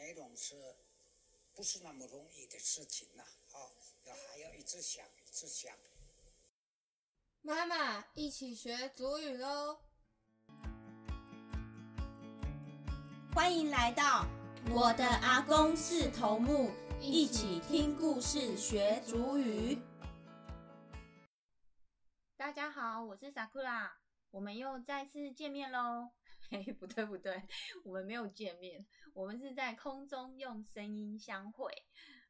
内容是不是那么容易的事情呐？好，要还要一直想，一直想。妈妈，一起学祖语喽！欢迎来到我的阿公是头目，一起听故事学祖语。大家好，我是 Sakura，我们又再次见面喽。嘿，不对不对，我们没有见面，我们是在空中用声音相会。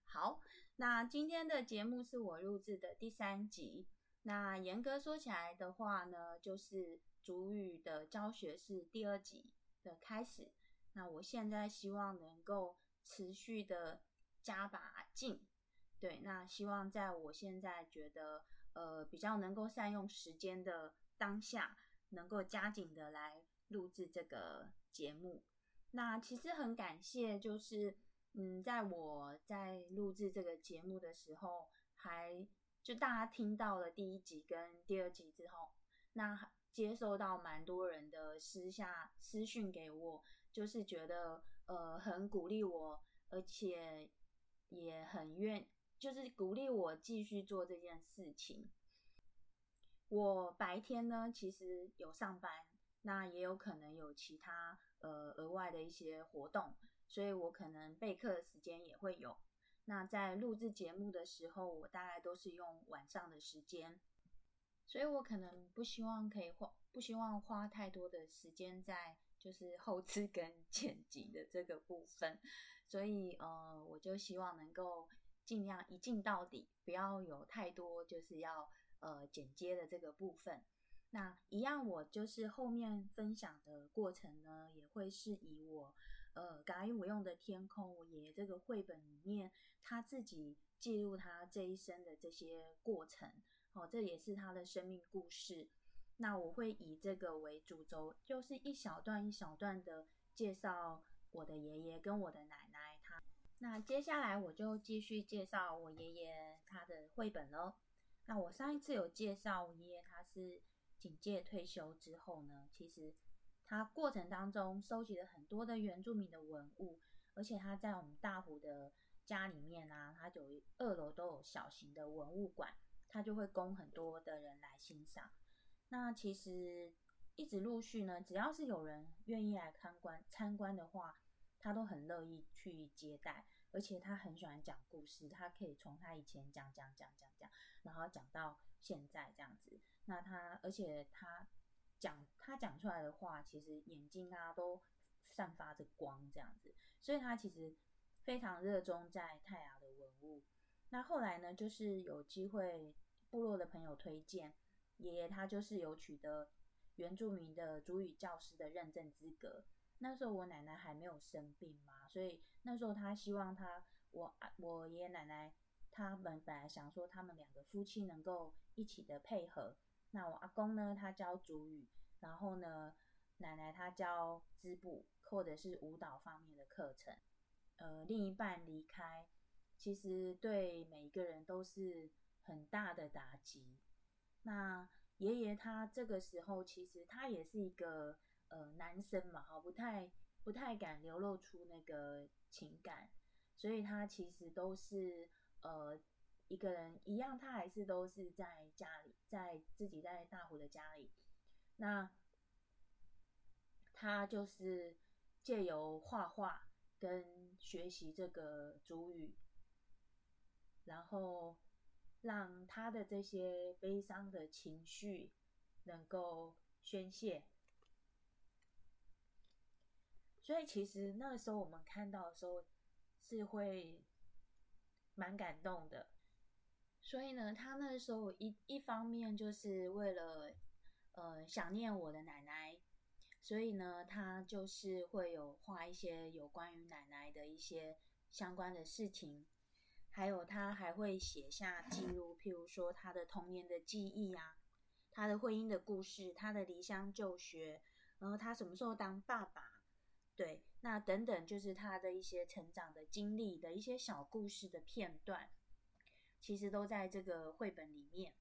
好，那今天的节目是我录制的第三集。那严格说起来的话呢，就是主语的教学是第二集的开始。那我现在希望能够持续的加把劲，对，那希望在我现在觉得呃比较能够善用时间的当下，能够加紧的来录制这个节目。那其实很感谢，就是嗯，在我在录制这个节目的时候，还就大家听到了第一集跟第二集之后，那接收到蛮多人的私下私讯给我。就是觉得呃很鼓励我，而且也很愿，就是鼓励我继续做这件事情。我白天呢其实有上班，那也有可能有其他呃额外的一些活动，所以我可能备课的时间也会有。那在录制节目的时候，我大概都是用晚上的时间，所以我可能不希望可以花，不希望花太多的时间在。就是后置跟 剪辑的这个部分，所以呃，我就希望能够尽量一镜到底，不要有太多就是要呃剪接的这个部分。那一样，我就是后面分享的过程呢，也会是以我呃感恩我用的天空我爷爷这个绘本里面他自己记录他这一生的这些过程，哦，这也是他的生命故事。那我会以这个为主轴，就是一小段一小段的介绍我的爷爷跟我的奶奶。他那接下来我就继续介绍我爷爷他的绘本喽。那我上一次有介绍我爷爷，他是警戒退休之后呢，其实他过程当中收集了很多的原住民的文物，而且他在我们大湖的家里面啊，他有二楼都有小型的文物馆，他就会供很多的人来欣赏。那其实一直陆续呢，只要是有人愿意来参观参观的话，他都很乐意去接待，而且他很喜欢讲故事，他可以从他以前讲讲讲讲讲，然后讲到现在这样子。那他而且他讲他讲出来的话，其实眼睛啊都散发着光这样子，所以他其实非常热衷在泰雅的文物。那后来呢，就是有机会部落的朋友推荐。爷爷他就是有取得原住民的主语教师的认证资格。那时候我奶奶还没有生病嘛，所以那时候他希望他我我爷爷奶奶他们本来想说他们两个夫妻能够一起的配合。那我阿公呢，他教主语，然后呢奶奶她教织布或者是舞蹈方面的课程。呃，另一半离开，其实对每一个人都是很大的打击。那爷爷他这个时候其实他也是一个呃男生嘛，哈，不太不太敢流露出那个情感，所以他其实都是呃一个人一样，他还是都是在家里，在自己在大湖的家里，那他就是借由画画跟学习这个主语，然后。让他的这些悲伤的情绪能够宣泄，所以其实那个时候我们看到的时候是会蛮感动的。所以呢，他那时候一一方面就是为了呃想念我的奶奶，所以呢，他就是会有画一些有关于奶奶的一些相关的事情。还有，他还会写下记录，譬如说他的童年的记忆啊，他的婚姻的故事，他的离乡就学，然后他什么时候当爸爸，对，那等等，就是他的一些成长的经历的一些小故事的片段，其实都在这个绘本里面。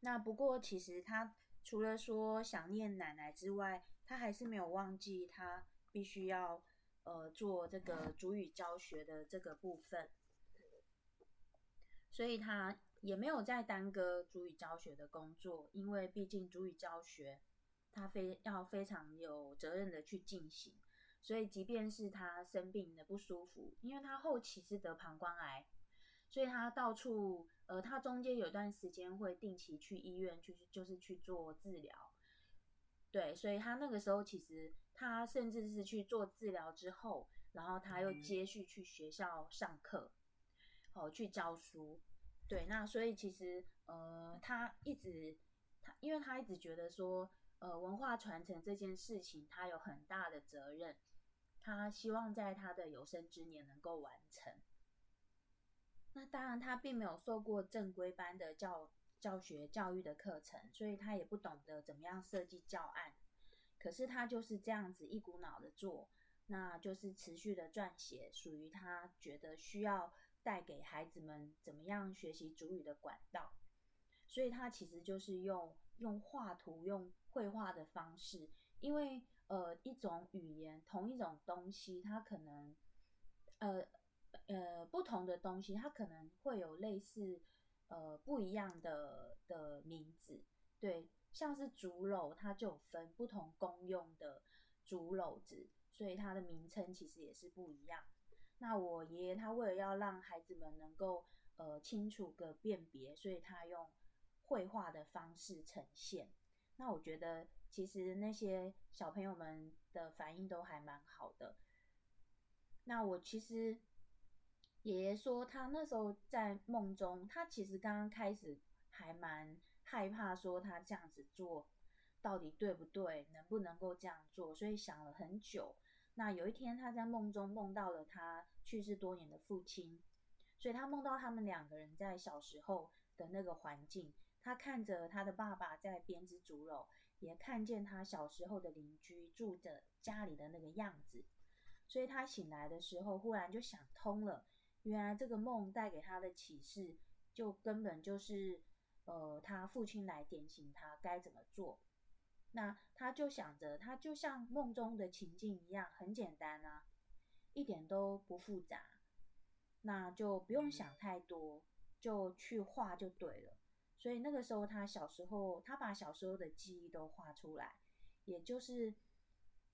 那不过，其实他除了说想念奶奶之外，他还是没有忘记他必须要。呃做这个主语教学的这个部分，所以他也没有在耽搁主语教学的工作，因为毕竟主语教学他非要非常有责任的去进行，所以即便是他生病的不舒服，因为他后期是得膀胱癌，所以他到处呃他中间有段时间会定期去医院去就是去做治疗。对，所以他那个时候其实他甚至是去做治疗之后，然后他又接续去学校上课，哦，去教书。对，那所以其实呃，他一直他，因为他一直觉得说，呃，文化传承这件事情他有很大的责任，他希望在他的有生之年能够完成。那当然，他并没有受过正规班的教。教学教育的课程，所以他也不懂得怎么样设计教案。可是他就是这样子一股脑的做，那就是持续的撰写，属于他觉得需要带给孩子们怎么样学习主语的管道。所以他其实就是用用画图、用绘画的方式，因为呃一种语言同一种东西，它可能呃呃不同的东西，它可能会有类似。呃，不一样的的名字，对，像是竹篓，它就分不同功用的竹篓子，所以它的名称其实也是不一样。那我爷爷他为了要让孩子们能够呃清楚个辨别，所以他用绘画的方式呈现。那我觉得其实那些小朋友们的反应都还蛮好的。那我其实。爷爷说，他那时候在梦中，他其实刚刚开始还蛮害怕，说他这样子做到底对不对，能不能够这样做，所以想了很久。那有一天，他在梦中梦到了他去世多年的父亲，所以他梦到他们两个人在小时候的那个环境，他看着他的爸爸在编织竹篓，也看见他小时候的邻居住着家里的那个样子，所以他醒来的时候，忽然就想通了。原来这个梦带给他的启示，就根本就是，呃，他父亲来点醒他该怎么做。那他就想着，他就像梦中的情境一样，很简单啊，一点都不复杂。那就不用想太多，就去画就对了。所以那个时候，他小时候，他把小时候的记忆都画出来，也就是，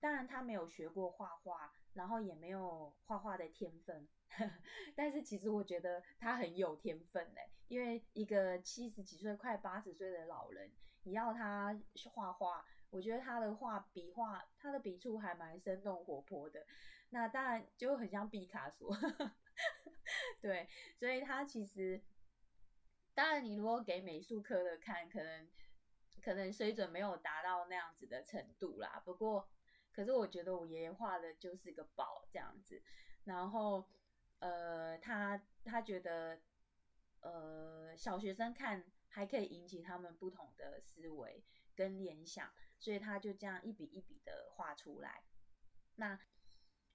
当然他没有学过画画，然后也没有画画的天分。但是其实我觉得他很有天分嘞，因为一个七十几岁、快八十岁的老人，你要他画画，我觉得他的画笔画，他的笔触还蛮生动活泼的。那当然就很像毕卡索，对，所以他其实，当然你如果给美术科的看，可能可能水准没有达到那样子的程度啦。不过，可是我觉得我爷爷画的就是个宝这样子，然后。呃，他他觉得，呃，小学生看还可以引起他们不同的思维跟联想，所以他就这样一笔一笔的画出来。那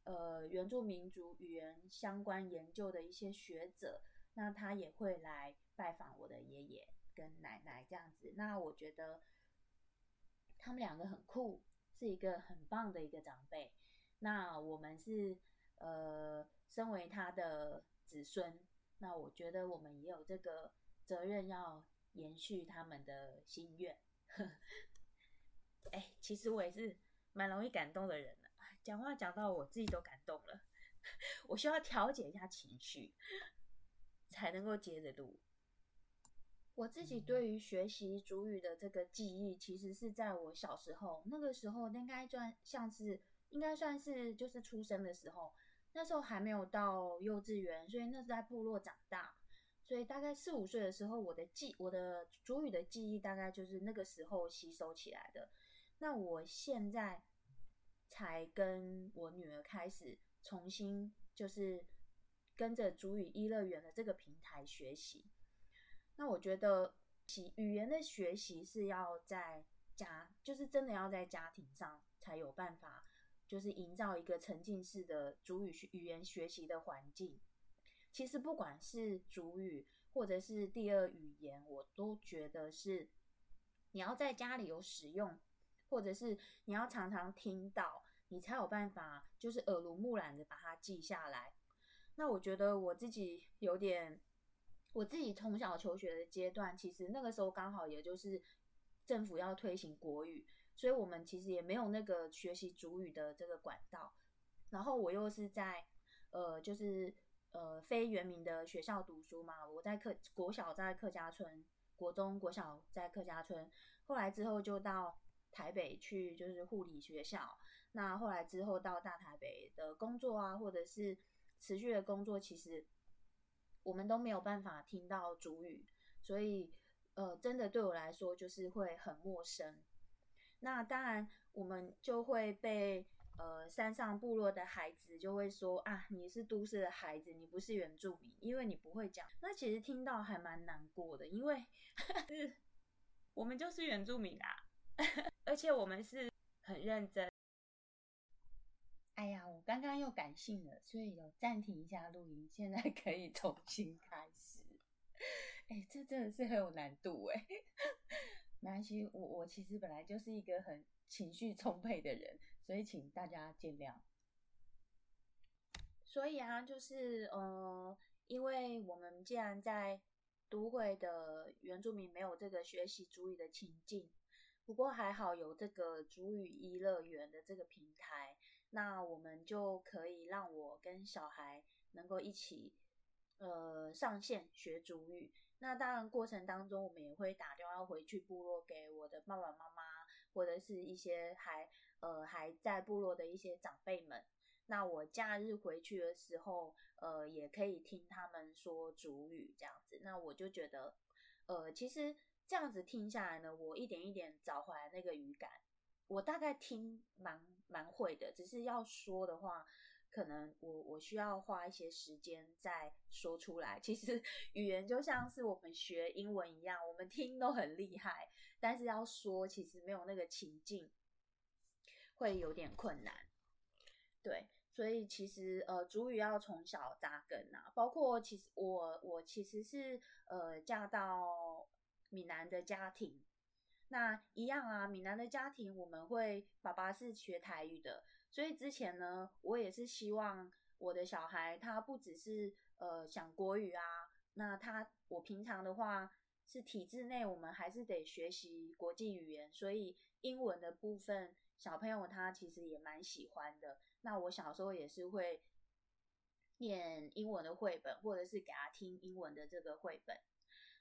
呃，原住民族语言相关研究的一些学者，那他也会来拜访我的爷爷跟奶奶这样子。那我觉得他们两个很酷，是一个很棒的一个长辈。那我们是呃。身为他的子孙，那我觉得我们也有这个责任要延续他们的心愿。哎，其实我也是蛮容易感动的人了，讲话讲到我自己都感动了。我需要调节一下情绪，才能够接着录。我自己对于学习主语的这个记忆，其实是在我小时候，那个时候应该算像是应该算是就是出生的时候。那时候还没有到幼稚园，所以那是在部落长大，所以大概四五岁的时候，我的记我的主语的记忆大概就是那个时候吸收起来的。那我现在才跟我女儿开始重新就是跟着主语一乐园的这个平台学习。那我觉得，其语言的学习是要在家，就是真的要在家庭上才有办法。就是营造一个沉浸式的主语语言学习的环境。其实不管是主语或者是第二语言，我都觉得是你要在家里有使用，或者是你要常常听到，你才有办法就是耳濡目染的把它记下来。那我觉得我自己有点，我自己从小求学的阶段，其实那个时候刚好也就是政府要推行国语，所以我们其实也没有那个学习主语的这个管道。然后我又是在呃，就是呃非原名的学校读书嘛，我在客国小在客家村，国中国小在客家村，后来之后就到台北去就是护理学校，那后来之后到大台北的工作啊，或者是持续的工作，其实我们都没有办法听到主语，所以呃，真的对我来说就是会很陌生。那当然我们就会被。呃，山上部落的孩子就会说啊，你是都市的孩子，你不是原住民，因为你不会讲。那其实听到还蛮难过的，因为我们就是原住民啊，而且我们是很认真。哎呀，我刚刚又感性了，所以有暂停一下录音，现在可以重新开始。哎，这真的是很有难度哎。没关系，我我其实本来就是一个很情绪充沛的人。所以请大家见谅。所以啊，就是呃，因为我们既然在都会的原住民没有这个学习主语的情境，不过还好有这个主语一乐园的这个平台，那我们就可以让我跟小孩能够一起呃上线学主语。那当然过程当中，我们也会打电话回去部落给我的爸爸妈妈，或者是一些还。呃，还在部落的一些长辈们，那我假日回去的时候，呃，也可以听他们说主语这样子。那我就觉得，呃，其实这样子听下来呢，我一点一点找回来那个语感。我大概听蛮蛮会的，只是要说的话，可能我我需要花一些时间再说出来。其实 语言就像是我们学英文一样，我们听都很厉害，但是要说其实没有那个情境。会有点困难，对，所以其实呃，主语要从小扎根啊，包括其实我我其实是呃嫁到闽南的家庭，那一样啊，闽南的家庭我们会爸爸是学台语的，所以之前呢，我也是希望我的小孩他不只是呃讲国语啊，那他我平常的话是体制内，我们还是得学习国际语言，所以英文的部分。小朋友他其实也蛮喜欢的。那我小时候也是会念英文的绘本，或者是给他听英文的这个绘本。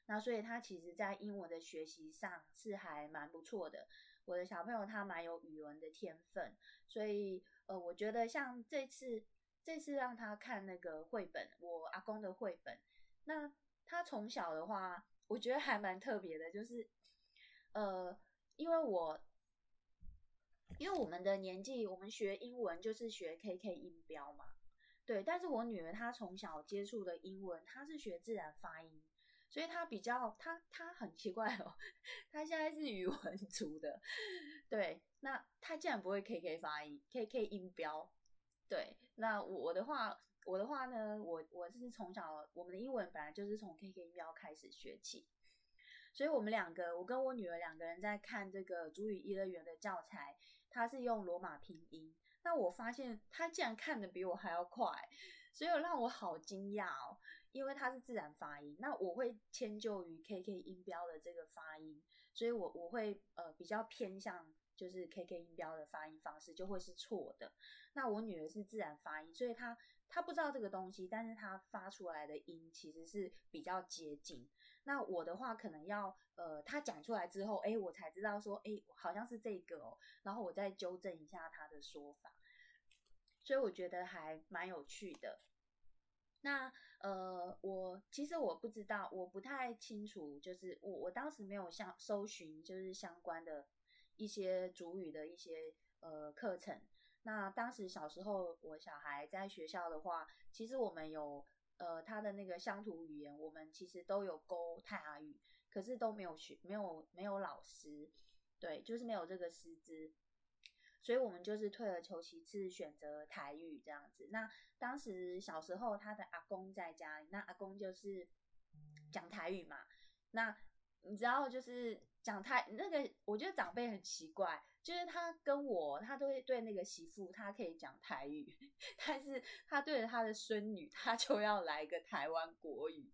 那所以他其实在英文的学习上是还蛮不错的。我的小朋友他蛮有语文的天分，所以呃，我觉得像这次这次让他看那个绘本，我阿公的绘本，那他从小的话，我觉得还蛮特别的，就是呃，因为我。因为我们的年纪，我们学英文就是学 K K 音标嘛，对。但是我女儿她从小接触的英文，她是学自然发音，所以他比较他他很奇怪哦，他现在是语文族的，对。那他竟然不会 K K 发音，K K 音标，对。那我的话，我的话呢，我我是从小我们的英文本来就是从 K K 音标开始学起，所以我们两个，我跟我女儿两个人在看这个主语一乐园的教材。他是用罗马拼音，那我发现他竟然看的比我还要快，所以让我好惊讶哦。因为他是自然发音，那我会迁就于 K K 音标的这个发音，所以我我会呃比较偏向就是 K K 音标的发音方式就会是错的。那我女儿是自然发音，所以她她不知道这个东西，但是她发出来的音其实是比较接近。那我的话可能要，呃，她讲出来之后，哎，我才知道说，哎，好像是这个哦，然后我再纠正一下她的说法，所以我觉得还蛮有趣的。那呃，我其实我不知道，我不太清楚，就是我我当时没有像搜寻，就是相关的一些主语的一些呃课程。那当时小时候我小孩在学校的话，其实我们有。呃，他的那个乡土语言，我们其实都有勾泰雅语，可是都没有学，没有没有老师，对，就是没有这个师资，所以我们就是退而求其次，选择台语这样子。那当时小时候，他的阿公在家里，那阿公就是讲台语嘛，那你知道，就是讲台那个，我觉得长辈很奇怪，就是他跟我，他都会对那个媳妇，他可以讲台语，但是他对着他的孙女，他就要来一个台湾国语，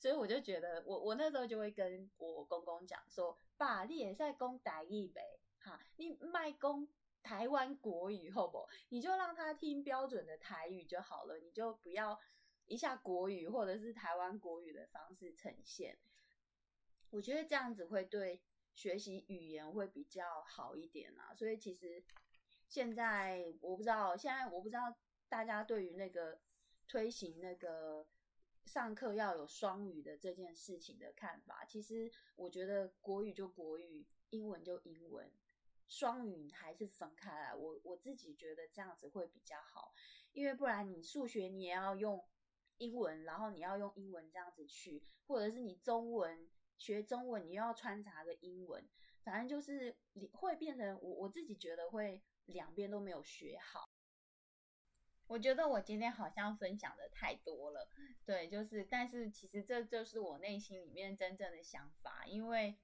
所以我就觉得，我我那时候就会跟我公公讲说，爸，你也在讲台语呗，哈，你卖公台湾国语好不？你就让他听标准的台语就好了，你就不要一下国语或者是台湾国语的方式呈现。我觉得这样子会对学习语言会比较好一点啊。所以其实现在我不知道，现在我不知道大家对于那个推行那个上课要有双语的这件事情的看法。其实我觉得国语就国语，英文就英文。双语还是分开来，我我自己觉得这样子会比较好，因为不然你数学你也要用英文，然后你要用英文这样子去，或者是你中文学中文，你又要穿插个英文，反正就是你会变成我我自己觉得会两边都没有学好。我觉得我今天好像分享的太多了，对，就是，但是其实这就是我内心里面真正的想法，因为。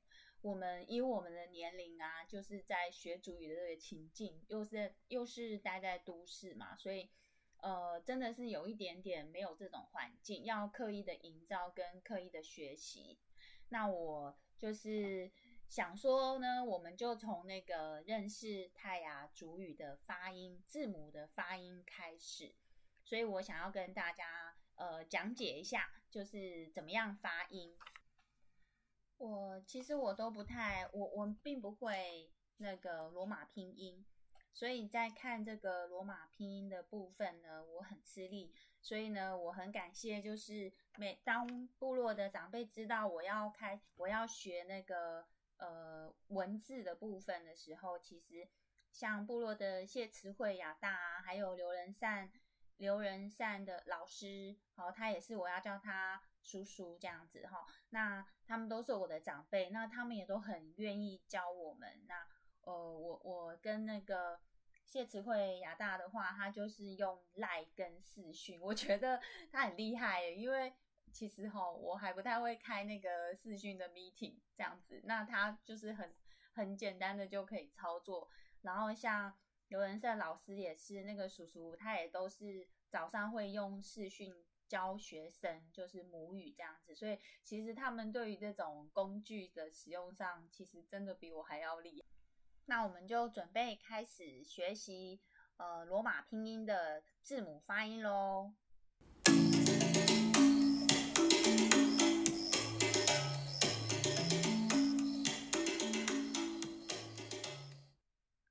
我们以我们的年龄啊，就是在学主语的这个情境，又是又是待在都市嘛，所以呃，真的是有一点点没有这种环境，要刻意的营造跟刻意的学习。那我就是想说呢，我们就从那个认识泰雅主语的发音字母的发音开始，所以我想要跟大家呃讲解一下，就是怎么样发音。我其实我都不太，我我并不会那个罗马拼音，所以在看这个罗马拼音的部分呢，我很吃力。所以呢，我很感谢，就是每当部落的长辈知道我要开，我要学那个呃文字的部分的时候，其实像部落的谢慈惠亚大啊，还有刘仁善刘仁善的老师，好，他也是我要叫他。叔叔这样子哈，那他们都是我的长辈，那他们也都很愿意教我们。那呃，我我跟那个谢慈慧亚大的话，他就是用赖跟视讯，我觉得他很厉害，因为其实哈，我还不太会开那个视讯的 meeting 这样子，那他就是很很简单的就可以操作。然后像刘仁胜老师也是那个叔叔，他也都是早上会用视讯。教学生就是母语这样子，所以其实他们对于这种工具的使用上，其实真的比我还要厉害。那我们就准备开始学习呃罗马拼音的字母发音喽。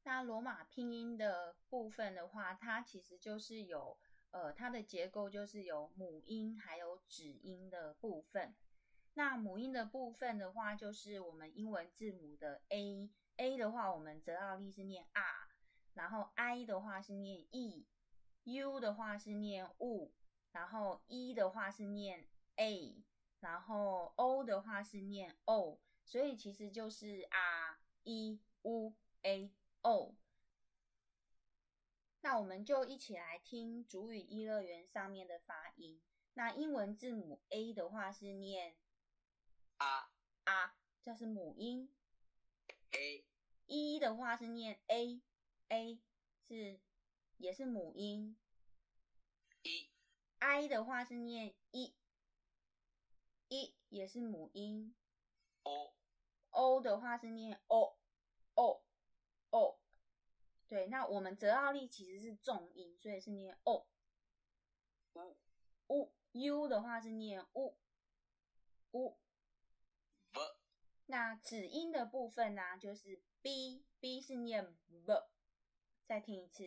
那罗马拼音的部分的话，它其实就是有。呃，它的结构就是有母音还有子音的部分。那母音的部分的话，就是我们英文字母的 A，A 的话，我们泽奥利是念 R，然后 I 的话是念 E，U 的话是念 U，然后 E 的话是念 A，然后 O 的话是念 O，所以其实就是 R E U A O。那我们就一起来听主语一乐园上面的发音。那英文字母 A 的话是念啊啊，这是母音。A E 的话是念 A A，是也是母音。一 I 的话是念一一也是母音。O O 的话是念 O O O。对，那我们泽奥利其实是重音，所以是念 o。u u 的话是念 u u。那子音的部分呢，就是 b b 是念 v。再听一次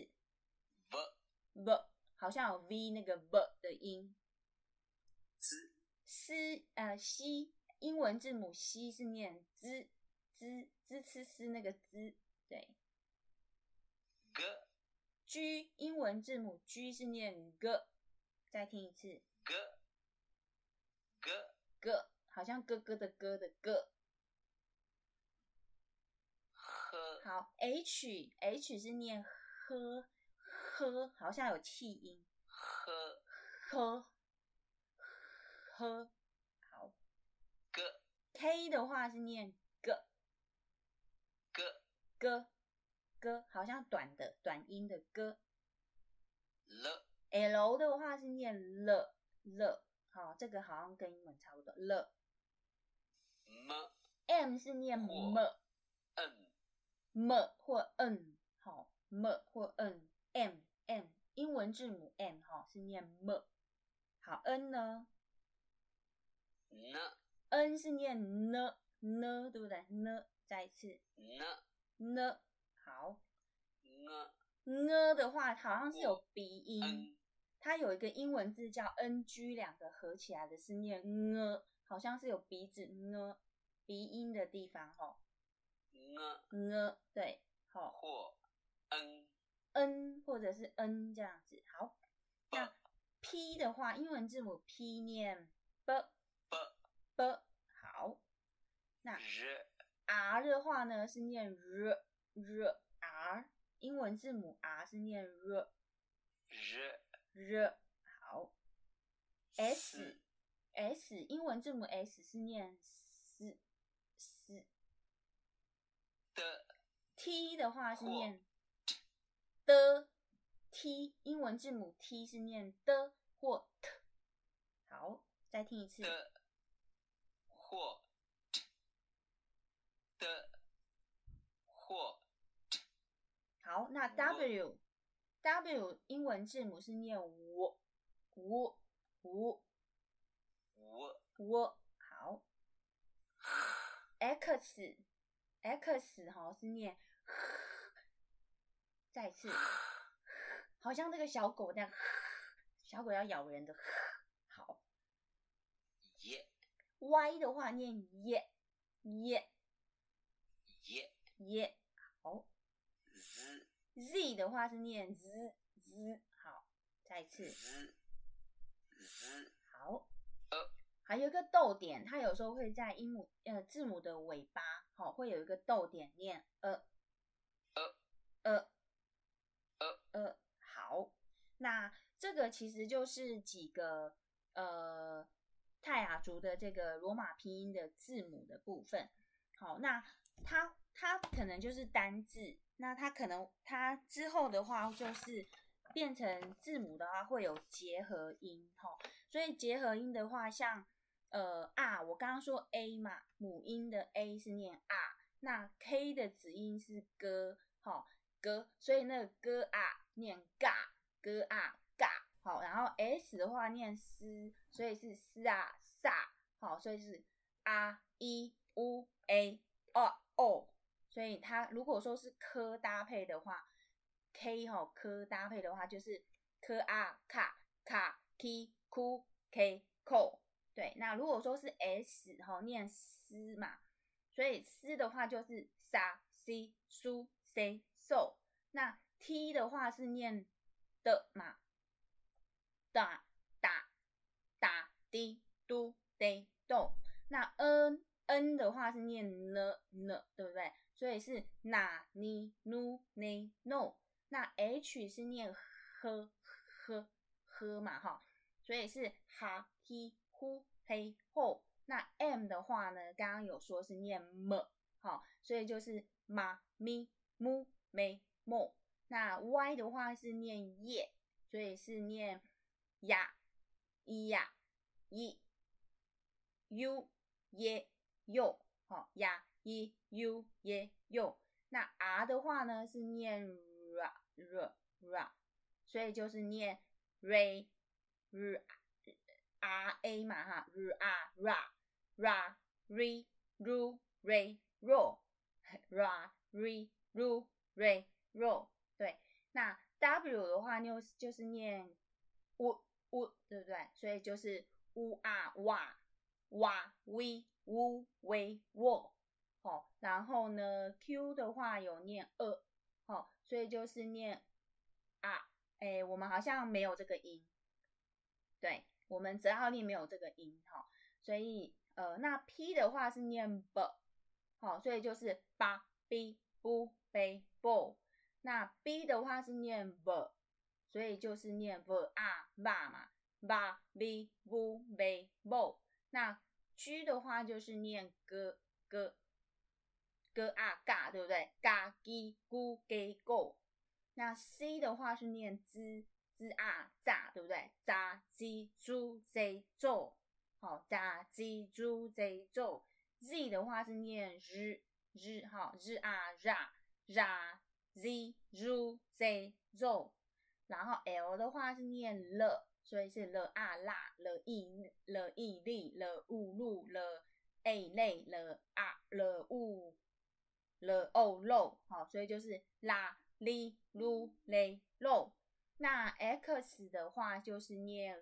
v v，好像有 v 那个 v 的音。z s 呃 c 英文字母 c 是念 z z z c 那个 z 对。G 英文字母 G 是念 g，再听一次 g g g，好像哥哥的哥的哥。呵。好，H H 是念呵呵，好像有气音。呵呵呵。好。g K K 的话是念 g 个 g g，好像短的短音的歌。了 L 的话是念了了，好，这个好像跟英文差不多了。么 M 是念或 m 嗯 m 或 n，好 m 或 n m m，英文字母 m 哈是念 m。好，n 呢呢？n 是念呢呢，对不对？呢，再一次呢呢。好呢呢的话好像是有鼻音，嗯它有一个英文字叫 ng，两个合起来的是念呢，好像是有鼻子呢鼻音的地方哈。呢呢，对，好或 n n 或者是 n 这样子。好，那 p 的话，英文字母 p 念 b b b。好，那 r 的话呢是念 r r r，英文字母 r 是念 r r r。好，s s，英文字母 s 是念 s s。的 t 的话是或念的 t，英文字母 t 是念的或 t。好，再听一次。的或的或好，那 w w 英文字母是念五五五五五。好，x x 哈是念，再次，好像这个小狗那样，小狗要咬人的。好也，y 的话念耶耶耶耶。好 z，z 的话是念 z z。好，再一次。z z 好，呃还有一个逗点，它有时候会在音母呃字母的尾巴，好、会有一个逗点念呃呃呃呃呃。好，那这个其实就是几个呃泰雅族的这个罗马拼音的字母的部分。好，那它它可能就是单字，那它可能它之后的话就是变成字母的话会有结合音，哈、所以结合音的话，像呃啊，我刚刚说 a 嘛，母音的 a 是念啊，那 k 的子音是哥，好、哥，所以那个哥啊念嘎，哥啊嘎，好，然后 s 的话念斯，所以是斯啊萨，好，所以是啊一 u a o o，所以它如果说是科搭配的话，k 哈、科搭配的话就是科啊卡卡 k k k k。对，那如果说是 s 哈、念斯嘛，所以斯的话就是沙 c 苏 c so，那 t 的话是念的嘛，哒哒哒滴嘟滴咚，那 n n 的话是念呢呢，对不对？所以是那你努你 no，那 h 是念呵呵呵嘛哈，所以是哈 he 呼嘿吼。那 m 的话呢，刚刚有说是念么好，所以就是嘛咪 mu 没。那 y 的话是念耶，所以是念呀咿呀一 u 耶 yo，好呀一 u 耶 yo。那 r 的话呢是念 ra ra ra，所以就是念 ray r r a 嘛哈 r a ra ra re ru re ro ra re ru re ro。对，那 w 的话又就是念 u u，对不对？所以就是 u a 哇哇 we wu we wo，好，然后呢 q 的话有念 e，好，所以就是念啊，哎，我们好像没有这个音，对，我们泽号令没有这个音，哈，所以呃，那 p 的话是念 b，好，所以就是八 b bu b bo。那 b 的话是念 v，所以就是念 v a va 嘛，va v vu ve vo。那 G 的话就是念 g g g 啊嘎，对不对？嘎叽咕给狗。那 C 的话是念吱吱啊炸，对不对？炸鸡猪贼走，好，炸鸡猪贼走。Z 的话是念日日，好，日啊 ra ra z ru z zo。然后 L 的话是念了，所以是了啊啦了一了一力了乌路了 a 类了啊了乌了哦漏，好，所以就是啦哩噜嘞漏。那 X 的话就是念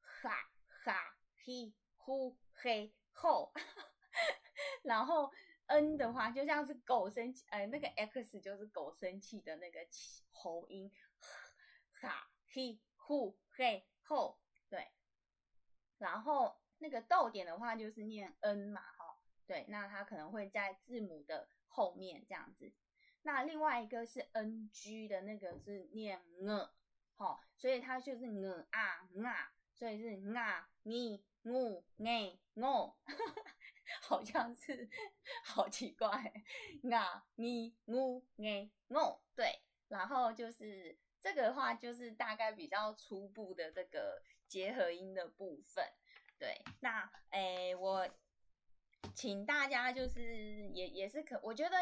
哈哈嘿呼嘿吼，然后 N 的话就像是狗生气，呃，那个 X 就是狗生气的那个喉音。哈嘿呼嘿后，对，然后那个逗点的话就是念 n 嘛，哈，对，那它可能会在字母的后面这样子。那另外一个是 ng 的那个是念 n，好，所以它就是 n 啊 n 啊，所以是 ng 啊你 ng ng ng，好像是好奇怪，ng 你 ng ng ng，对，然后就是。这个的话就是大概比较初步的这个结合音的部分，对。那诶，我请大家就是也也是可，我觉得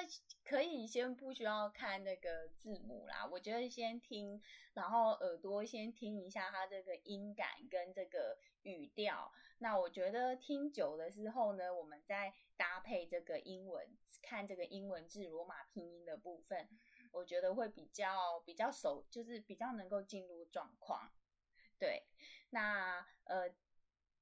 可以先不需要看那个字母啦，我觉得先听，然后耳朵先听一下它这个音感跟这个语调。那我觉得听久了之后呢，我们再搭配这个英文，看这个英文字罗马拼音的部分。我觉得会比较比较熟，就是比较能够进入状况。对，那呃，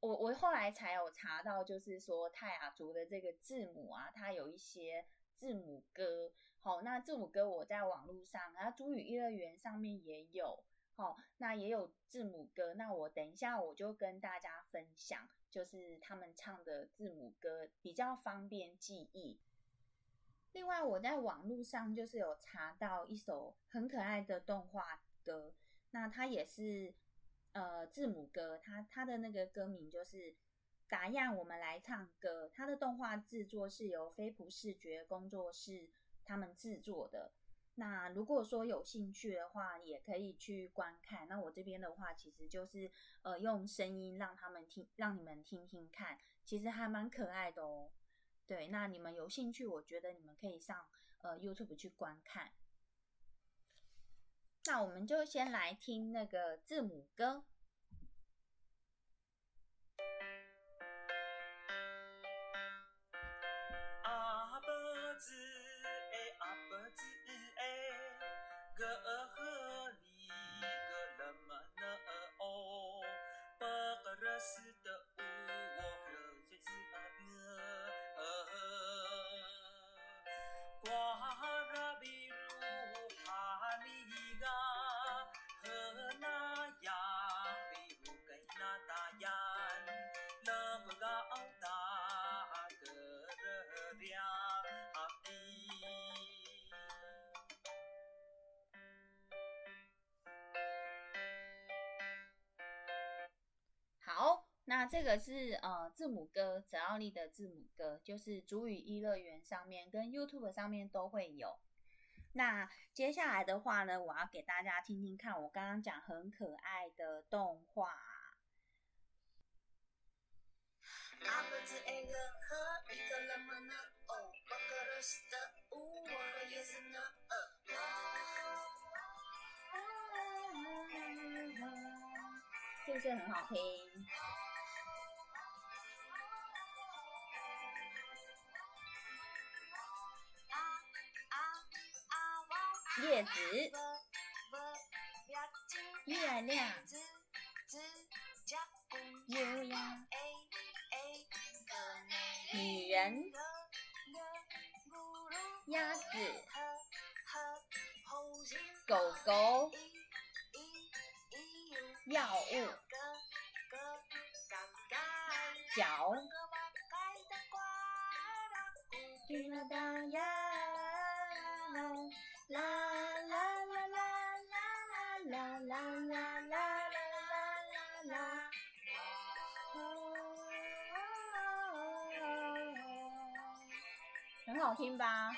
我我后来才有查到，就是说泰雅族的这个字母啊，它有一些字母歌。好，那字母歌我在网络上，然后主语一乐园上面也有。好，那也有字母歌。那我等一下我就跟大家分享，就是他们唱的字母歌，比较方便记忆。另外，我在网络上就是有查到一首很可爱的动画歌，那它也是呃字母歌，它它的那个歌名就是《打样我们来唱歌》，它的动画制作是由飞普视觉工作室他们制作的。那如果说有兴趣的话，也可以去观看。那我这边的话，其实就是呃用声音让他们听，让你们听听看，其实还蛮可爱的哦。对，那你们有兴趣，我觉得你们可以上呃 YouTube 去观看。那我们就先来听那个字母歌。这个是呃字母歌，泽奥利的字母歌，就是主语一乐园上面跟 YouTube 上面都会有。那接下来的话呢，我要给大家听听看，我刚刚讲很可爱的动画。是不是很好听？叶子，月亮，优雅，女人，鸭子，狗狗，药物，脚。啦很好听吧？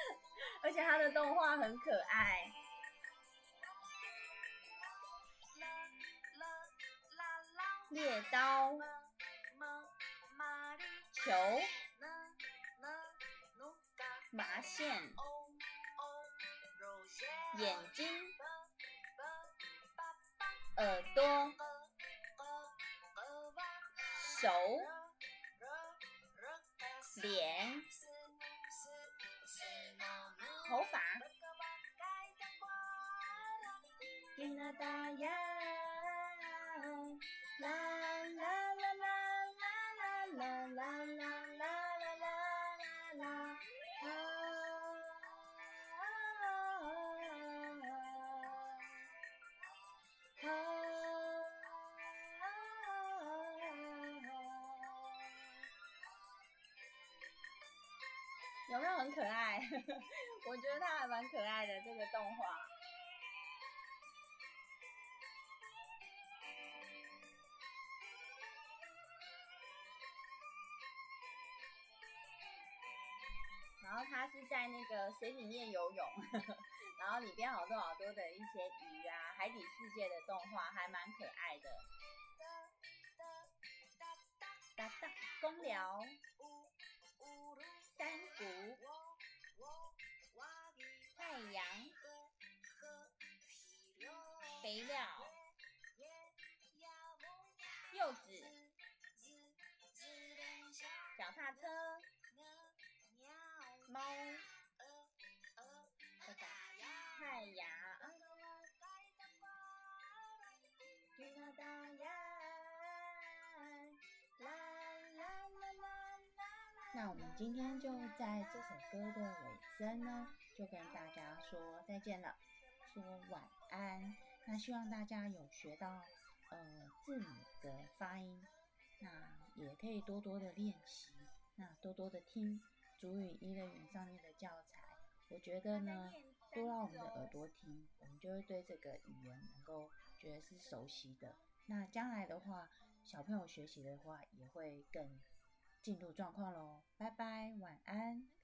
而且它的动画很可爱。猎刀、球、麻线、眼睛、耳朵、手、啦啦呀，啦啦啦啦啦啦啦啦啦啦啦啦啦有没有很可爱？我觉得它还蛮可爱的这个动画。在那个水里面游泳，然后里边好多好多的一些鱼啊，海底世界的动画还蛮可爱的。哒哒，公寮、山谷、太阳、肥料、柚子、那我们今天就在这首歌的尾声呢，就跟大家说再见了，说晚安。那希望大家有学到呃字母的发音，那也可以多多的练习，那多多的听。主语一乐园上面的教材，我觉得呢，多让我们的耳朵听，我们就会对这个语言能够觉得是熟悉的。那将来的话，小朋友学习的话，也会更进入状况喽。拜拜，晚安。